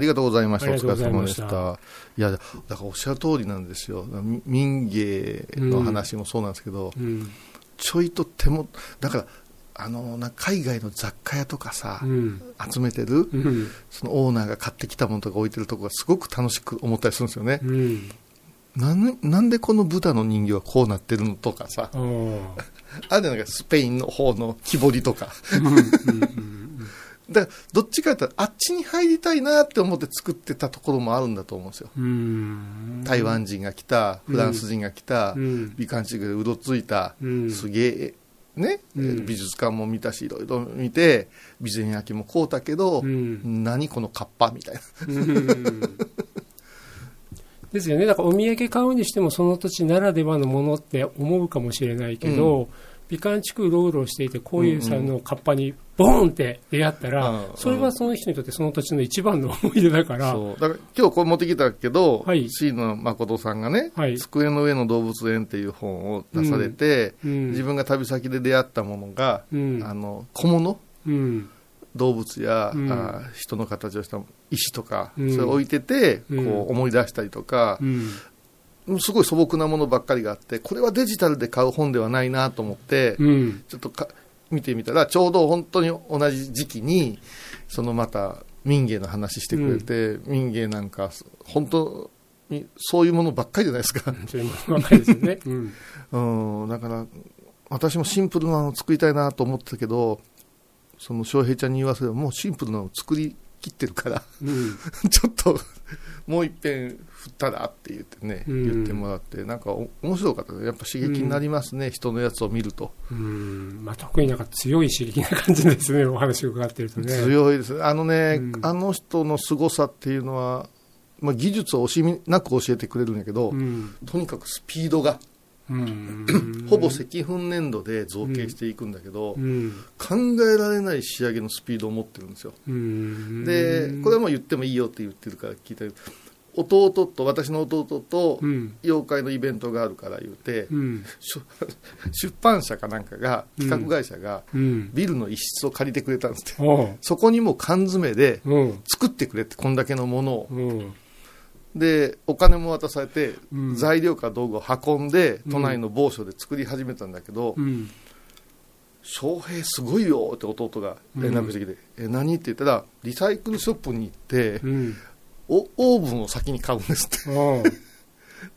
ありがとうございました。お疲れ様でしたた。いや、だからおっしゃる通りなんですよ。み民芸の話もそうなんですけど、うん。ちょいと手も、だから、あの、な海外の雑貨屋とかさ、うん。集めてる、うん。そのオーナーが買ってきたものとか置いてるとこがすごく楽しく思ったりするんですよね。うん。なんなんでこのブタの人形はこうなってるのとかさ、あれなんかスペインの方の木彫りとか。うんうんうんだから、どっちかというと、あっちに入りたいなって思って作ってたところもあるんだと思うんですよ。うん。台湾人が来た、フランス人が来た、うん。美観地区でうろついた、うんすげえ、ね、うん美術館も見たし、いろいろ見て、備前焼も買うたけど、うん何このカッパみたいな。うんですよね、だからお土産買うにしても、その土地ならではのものって思うかもしれないけど、美観地区うろうろしていて、こういうさ、うんうんのカッパにボーンって出会ったら、うん。それはその人にとってその土地の一番の思い出だから、そう。だから今日これ持ってきたけど、はい。椎野誠さんがね、はい。机の上の動物園っていう本を出されて、うん。自分が旅先で出会ったものが、うん。あの小物？うん。動物や、うん。あ人の形をした石とか、うん。それを置いてて、うん。こう思い出したりとかう、んすごい素朴なものばっかりがあってこれはデジタルで買う本ではないなと思って、うん。ちょっとか見てみたらちょうど本当に同じ時期にそのまた民芸の話してくれて、民芸なんか本当にそういうものばっかりじゃないですか、そういうものばかりですよね。うん。うん、だから私もシンプルなの作りたいなと思ってたけどその翔平ちゃんに言わせればもうシンプルなの作り切ってるから。うん。ちょっともう一遍振ったらって言ってね、うん。言ってもらってなんかお面白かったねやっぱ刺激になりますね、人のやつを見ると、うん。まあ、特になんか強い刺激な感じですね、お話を伺ってるとね。強いです。ねあのね、うん。あの人の凄さっていうのは、まあ、技術を惜しみなく教えてくれるんやけど、うん。とにかくスピードが、うんほぼ赤粉粘土で造形していくんだけど、うん。考えられない仕上げのスピードを持ってるんですよ。うん。でこれはもう言ってもいいよって言ってるから聞いたけど弟と私の弟とうん。妖怪のイベントがあるから言うて、うん。出版社かなんかが企画会社がうん。ビルの一室を借りてくれたんですって、そこにもう缶詰でうん。作ってくれってこんだけのものを。うんでお金も渡されて、うん。材料か道具を運んで都内の某所で作り始めたんだけどうん「翔、平すごいよ」って弟が連絡してきて「え何?」って言ったらリサイクルショップに行ってうん。おオーブンを先に買うんですって。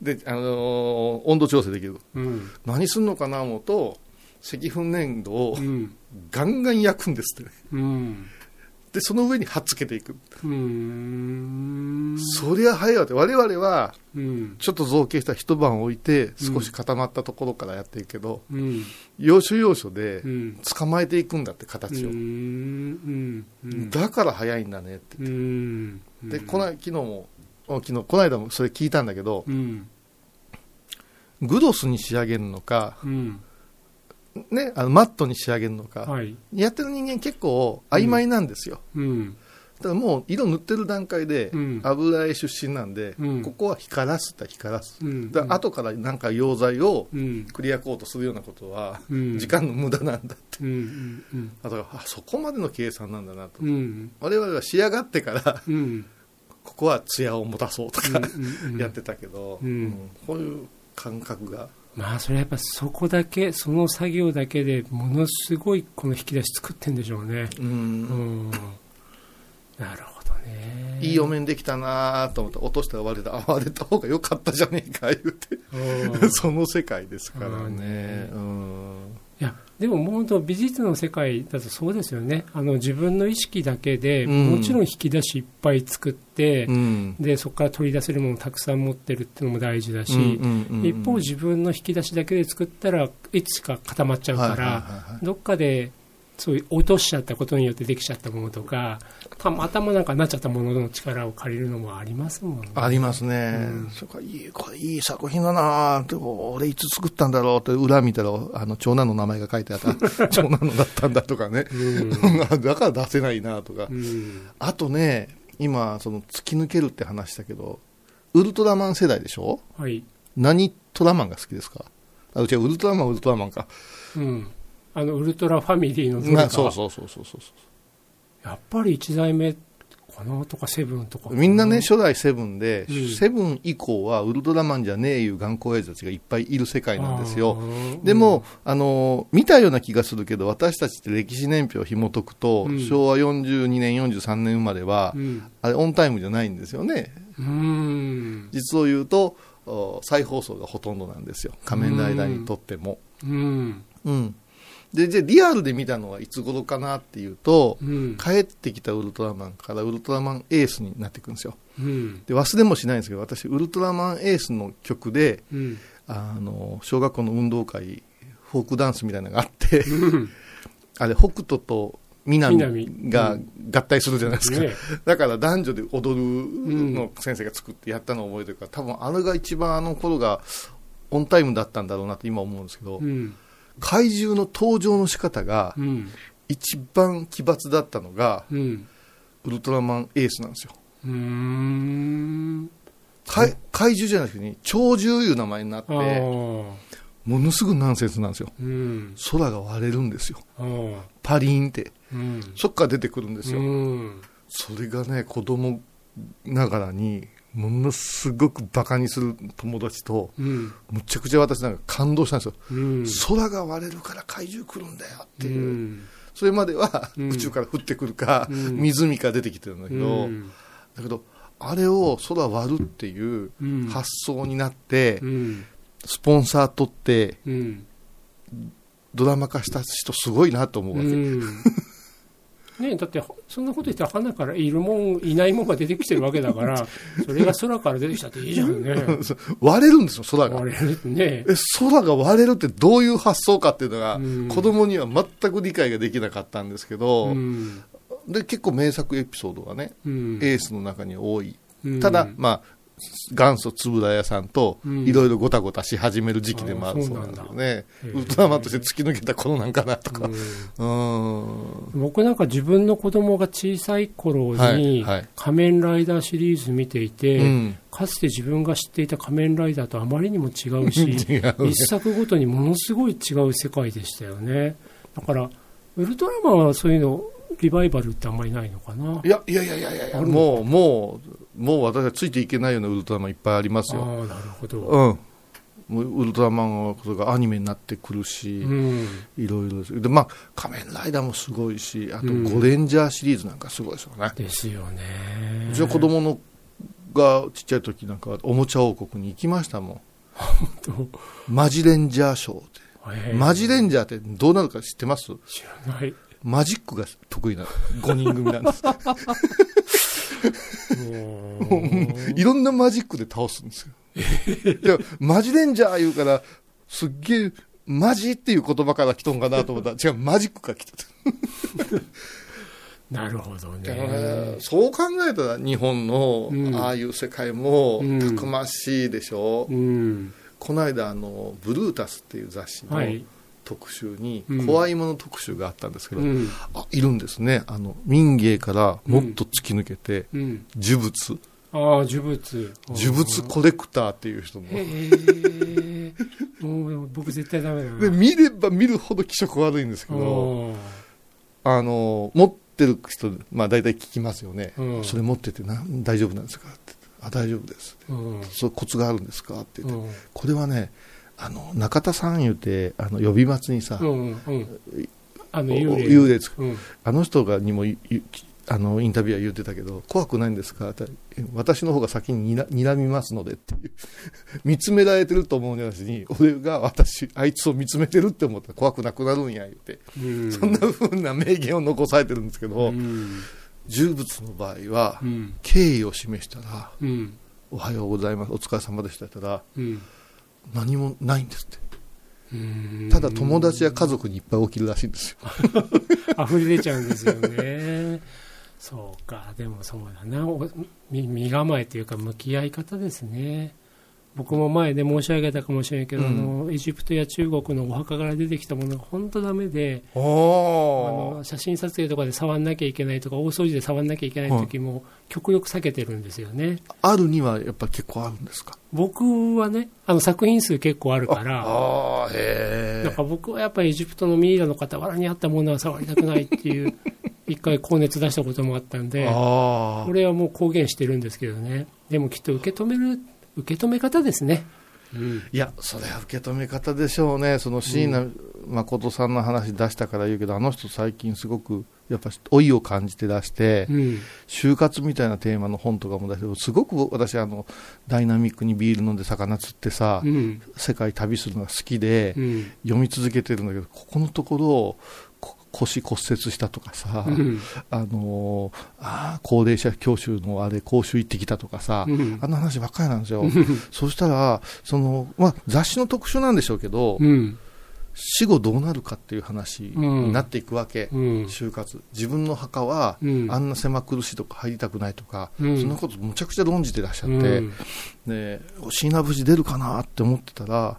で、あのー温度調整できるうん。何すんのかな思うと赤粉粘土をうん。ガンガン焼くんですって。ねうんでその上に貼っつけていく、うん。そりゃ早いわって。我々はうん。ちょっと造形した一晩置いて少し固まったところからやっていくけど、うん。要所要所でうん。捕まえていくんだって形を、だから早いんだねって。うん。でこの昨日もあ昨日この間もそれ聞いたんだけどうん。グロスに仕上げるのか、うんね、あのマットに仕上げるのか、はい。やってる人間結構曖昧なんですよ、うん。だからもう色塗ってる段階でうん。油絵出身なんで、うん。ここは光らすって光らす、うん。だから後からなんか溶剤をうん。クリアコートするようなことはうん。時間の無駄なんだって、だからあそこまでの計算なんだなと、うん。我々は仕上がってからうん。ここは艶を持たそうとか、やってたけど、こういう感覚がまあそれはやっぱそこだけその作業だけでものすごいこの引き出し作ってんでしょうね。うん。うん。なるほどね。いいお面できたなと思って落としたら割れた。あ割れた方が良かったじゃねえか言うて。うん。その世界ですからうんね。うんでも本当美術の世界だとそうですよね。あの自分の意識だけで、うん。もちろん引き出しいっぱい作って、うん。でそこから取り出せるものをたくさん持ってるっていうのも大事だし、うんうんうん一方自分の引き出しだけで作ったらいつしか固まっちゃうから、はいはいはいはい。どっかでそういう落としちゃったことによってできちゃったものとかたまたまなんかなっちゃったものの力を借りるのもありますもんね。ありますね、うん。そこいいこれいい作品だなって俺いつ作ったんだろうって裏見たらあの長男の名前が書いてあった 長男のだったんだとかね。うん。だから出せないなとか、うん。あとね今その突き抜けるって話したけどウルトラマン世代でしょ？はい。何トラマンが好きですか？あうちはウルトラマンウルトラマンか。うん、あのウルトラファミリーのどれかなそうそうそうそうそうやっぱり一代目かなとか、セブンとかか。みんなね、初代セブンで、うんセブン以降はウルトラマンじゃねえいう頑固親父たちがいっぱいいる世界なんですよでも、あの見たような気がするけど、私たちって歴史年表を紐解くと、うん昭和42年、43年生まれは、うん。あれ、オンタイムじゃないんですよね。うん。実を言うと、お再放送がほとんどなんですよ。仮面ライダーにとっても。うん。うん。で、じゃあリアルで見たのはいつ頃かなっていうと、うん。帰ってきたウルトラマンからウルトラマンエースになっていくんですよ。うん。で、忘れもしないんですけど、私、ウルトラマンエースの曲で、うん。あの、小学校の運動会、フォークダンスみたいなのがあって、うん。あれ、北斗と南南がうん合体するじゃないですか。ね だから男女で踊るの先生が作ってやったのを覚えてるから、多分あれが一番あの頃がオンタイムだったんだろうなって今思うんですけど、うん。怪獣の登場の仕方がうん。一番奇抜だったのが、うん。ウルトラマンエースなんですよ。うーん。かい怪獣じゃなくて、鳥獣いう名前になって。ものすごいナンセンスなんですよ。うん。空が割れるんですよ。パリーンって。うん。そっから出てくるんですよ。うん。それがね、子供ながらに、ものすごくバカにする友達と、うん。むちゃくちゃ私なんか感動したんですよ。うん。空が割れるから怪獣来るんだよっていう。うん。それまではうん宇宙から降ってくるか、うん湖から出てきてるんだけど、うんだけど、あれを空割るっていううん発想になってう、ん。スポンサー取ってうん。ドラマ化した人すごいなと思うわけ。うん。ねだって、そんなこと言ったら、花からいるもん、いないもんが出てきてるわけだから、それが空から出てきたっていいじゃんね。割れるんですよ、空が。割れるね。え、空が割れるってどういう発想かっていうのが、うん子供には全く理解ができなかったんですけど、うん。で、結構名作エピソードがね、うん。エースの中に多い。うんただ、まあ、元祖円谷さんとうんいろいろごたごたし始める時期でもあるあそうなんですよね。ウルトラマンとして突き抜けた頃なんかなとか。僕なんか自分の子供が小さい頃はいにはい仮面ライダーシリーズ見ていて、うん。かつて自分が知っていた仮面ライダーとあまりにも違うし、違うね一作ごとにものすごい違う世界でしたよね。だから、ウルトラマンはそういうの、リバイバルってあんまりないのかな？いや、いやいやいやいやもう、もう、もう私はついていけないようなウルトラマンいっぱいありますよ。ああ、なるほど。うん。もうウルトラマンがアニメになってくるし、うん。いろいろです。で、まあ、仮面ライダーもすごいし、あと、うんゴレンジャーシリーズなんかすごいですよね。ですよね。うちの子供のがちっちゃい時なんかはおもちゃ王国に行きましたもとん。マジレンジャーショーって。えーマジレンジャーってどうなるか知ってます？知らない。マジックが得意な5人組なんです。いろんなマジックで倒すんですよ。マジレンジャー言うから、すっげえ、マジっていう言葉から来とんかなと思ったら、違う、マジックから来てた。なるほどねね。そう考えたら日本のうんああいう世界もうんたくましいでしょ、うん。この間あのブルータスっていう雑誌のはい。特集にうん怖いもの特集があったんですけど、うん。あいるんですねあの民芸からもっと突き抜けて、うん。呪物ああ、呪物。呪物コレクターっていう人もへえ。もう僕絶対ダメだな。で見れば見るほど気色悪いんですけどああの持ってる人、まあ、大体聞きますよね、うんそれ持っててな大丈夫なんですかってあ大丈夫ですあ。うん。そうコツがあるんですかって言って、うん。これはね、あの中田さん言うて、あの呼び松にさ、うん。うん。あの、お幽霊。うん。あの人がにもあのインタビューは言ってたけど、怖くないんですか？私の方が先ににら睨みますのでっていう、見つめられてると思うんじゃなしに、俺が私、あいつを見つめてるって思ったら怖くなくなるんや言って、うん。そんな風な名言を残されてるんですけど、うん。呪物の場合はう、ん。敬意を示したら、うん。おはようございます、お疲れ様でしたったら、うん。何もないんですって。うんただ友達や家族にいっぱい起きるらしいんですよ。溢れ出ちゃうんですよね。そうか、でもそうだな、身構えというか、向き合い方ですね。僕も前で申し上げたかもしれないけど、うん。あのエジプトや中国のお墓から出てきたものが本当ダメで、あおの写真撮影とかで触んなきゃいけないとか、大掃除で触んなきゃいけない時も、極力避けてるんですよね。あるにはやっぱ結構あるんですか？僕はね、あの作品数結構あるから、ああ、へなんか僕はやっぱりエジプトのミイラの傍らにあったものは触りたくないっていう 一回高熱出したこともあったんで、これはもう公言してるんですけどね。でもきっと受け止める、受け止め方ですね。うん。いや、それは受け止め方でしょうね、その椎名誠さんの話出したから言うけど、あの人、最近すごくやっぱ老いを感じて出して、うん。就活みたいなテーマの本とかも出して、すごく私あの、ダイナミックにビール飲んで魚釣ってさ、うん。世界旅するのが好きで、うん。読み続けてるんだけど、ここのところ、こ腰骨折したとかさ、うん。あのーあー高齢者教習のあれ、講習行ってきたとかさ、うんあんな話ばっかりなんですよ。そしたら、その、まあ、雑誌の特集なんでしょうけど、うん。死後どうなるかっていう話になっていくわけ、うん。就活。自分の墓は、うんあんな狭苦しいとこ入りたくないとか、うんそんなことむちゃくちゃ論じてらっしゃって、うんで、椎名無事出るかなって思ってたら、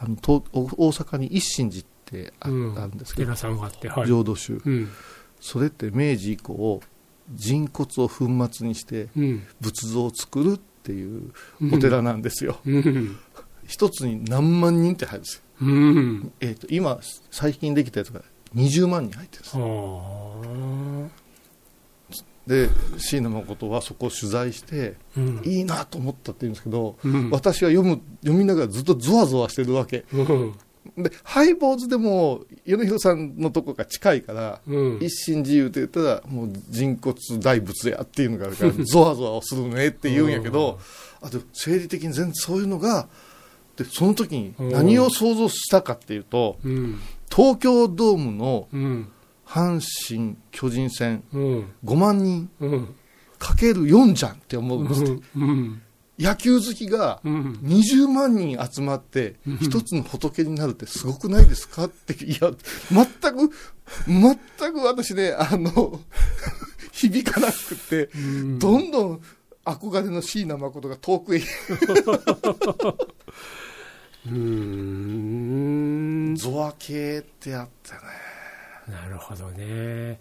あの東大阪に一心寺ってあ,、うんあるんですけど、寺さんがあって、はい。浄土宗。うん。それって明治以降、人骨を粉末にしてうん。仏像を作るっていうお寺なんですよ。うん。一つに何万人って入るんですよ。うん。えー、と今、最近できたやつが20万人入ってるんです。はで、椎名誠はそこを取材して、あ。うん。いいなと思ったって言うんですけど、うん。私は読む読みながらずっとゾワゾワしてるわけ。うん。で、ハイボーズでも、米広さんのとこが近いから、うん。一心自由って言ったら、もう人骨大仏やっていうのがあるから、ゾワゾワをするねって言うんやけど、あと、生理的に全然そういうのが、で、その時に何を想像したかっていうと、うん。東京ドームのうん。阪神・巨人戦うん。5万人うん。かける4じゃんって思うんですってうん。野球好きがうん。20万人集まってうん一つの仏になるってすごくないですか？って、いや、全く、全く私ね、あの、響かなくて、うん。どんどん憧れの椎名誠が遠くへ、うーん。ゾワ系ってあったよね。なるほどね。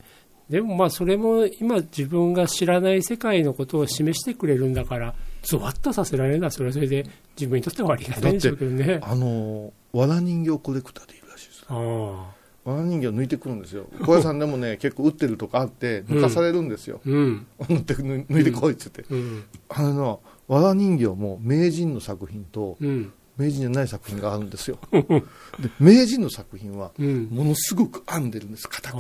でもまあそれも今自分が知らない世界のことを示してくれるんだから、ゾワッとさせられるのはそれはそれで自分にとってはありがたいんでしょうけどね。あの、わら人形コレクターでいるらしいです。ああ。わら人形抜いてくるんですよ。小屋さんでもね、結構売ってるとかあって、抜かされるんですよ。うん。抜って抜抜いてこいって言って。うん。あの、わら人形も名人の作品と、うん。名人じゃない作品があるんですよ。で、名人の作品は、うん。ものすごく編んでるんです、硬く。。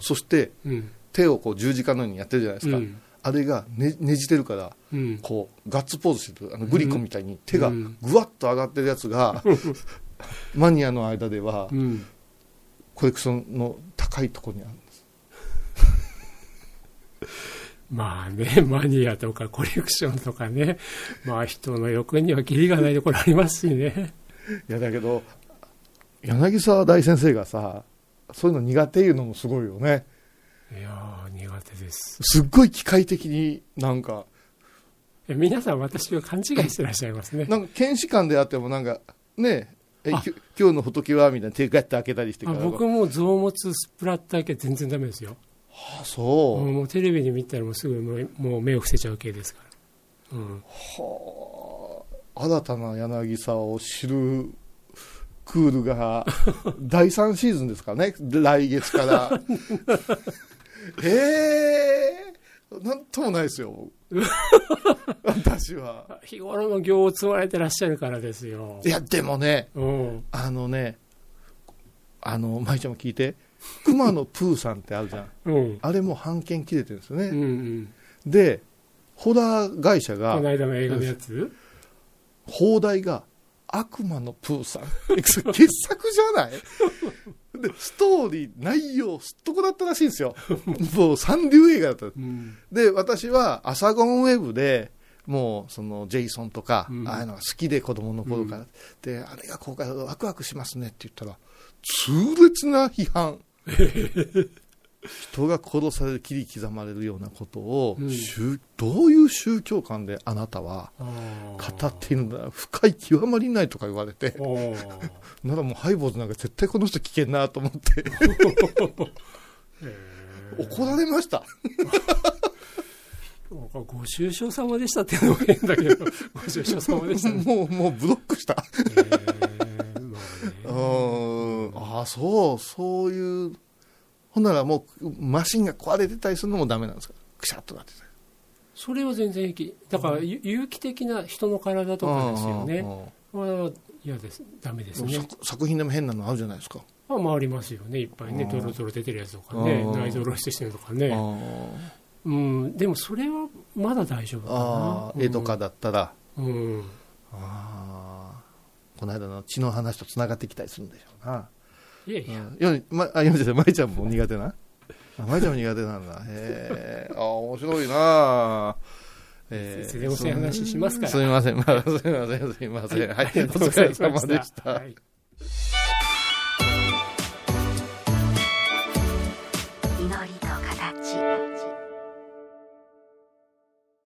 そして、うん。手をこう十字架のようにやってるじゃないですか。うんあれがねねじってるから、うん。こう、ガッツポーズしてる、あのグリコみたいに手がうんぐわっと上がってるやつが、マニアの間ではう、ん。コレクションの高いところにあるんです。まあね、マニアとかコレクションとかね、まあ人の欲にはキリがないところありますしね。いや、だけど、柳沢大先生がさ、そういうの苦手いうのもすごいよね。いやー、苦手です。すっごい機械的になんか、え皆さん私を勘違いしてらっしゃいますね。なんか検視官であってもなんか、ねえ、あき今日の仏はみたいな手ガッて開けたりしてから。あ僕も臓物スプラッター系全然ダメですよ。あそう。もうテレビに見たらもうすぐもうもう目を伏せちゃう系ですから。うん。はあ、新たな柳沢を知るクールが 第3シーズンですかね、来月から。ええなんともないですよ、私は。日頃の行を積まれてらっしゃるからですよい。や、でもね、うん。あのね、あの、舞ちゃんも聞いて、熊野プーさんってあるじゃん。うん。あれも版権切れてるんですよね。うんうん。で、ホラー会社こがの、間の映画のやつ？放題が悪魔のプーさん。傑作じゃない？で、ストーリー、内容、すっとこだったらしいんですよ。もう三流映画だった。うん。で、私はアサゴンウェブで、もう、その、ジェイソンとか、うんああいうのが好きで子供の頃から。で、あれが公開、ワクワクしますねって言ったら、痛烈な批判。人が殺される、切り刻まれるようなことを、うん。宗どういう宗教観であなたは語っているんだ深い極まりないとか言われて、ならもうハイボーズなんか絶対この人危険なと思って、怒られました。ご愁傷様でしたっていうのも変だけど、ご愁傷様でしたね。もう、もうブロックした。えー。ああ、そう、そういうほんならもうマシンが壊れてたりするのもダメなんですか？くしゃっとなってたりそれは全然平気。だからゆ有機的な人の体とかですよね。です。ダメですね。作作品でも変なのあるじゃないですか、まあ、回りますよね。いっぱいねうん。ドロドロ出てるやつとかね。うん。内臓露出してるとかね。あうん。でもそれはまだ大丈夫かあな絵とかだったら、うん。ああこの間の血の話とつながってきたりするんでしょうな、いやいや。うん、よまあ、読んでて舞ちゃんも苦手な？あ舞ちゃんも苦手なんだ。へえあ面白いな。え先生話しますから。すみません、まあ、すみません、すみません。はい、ありがとうお疲れ様でした。はい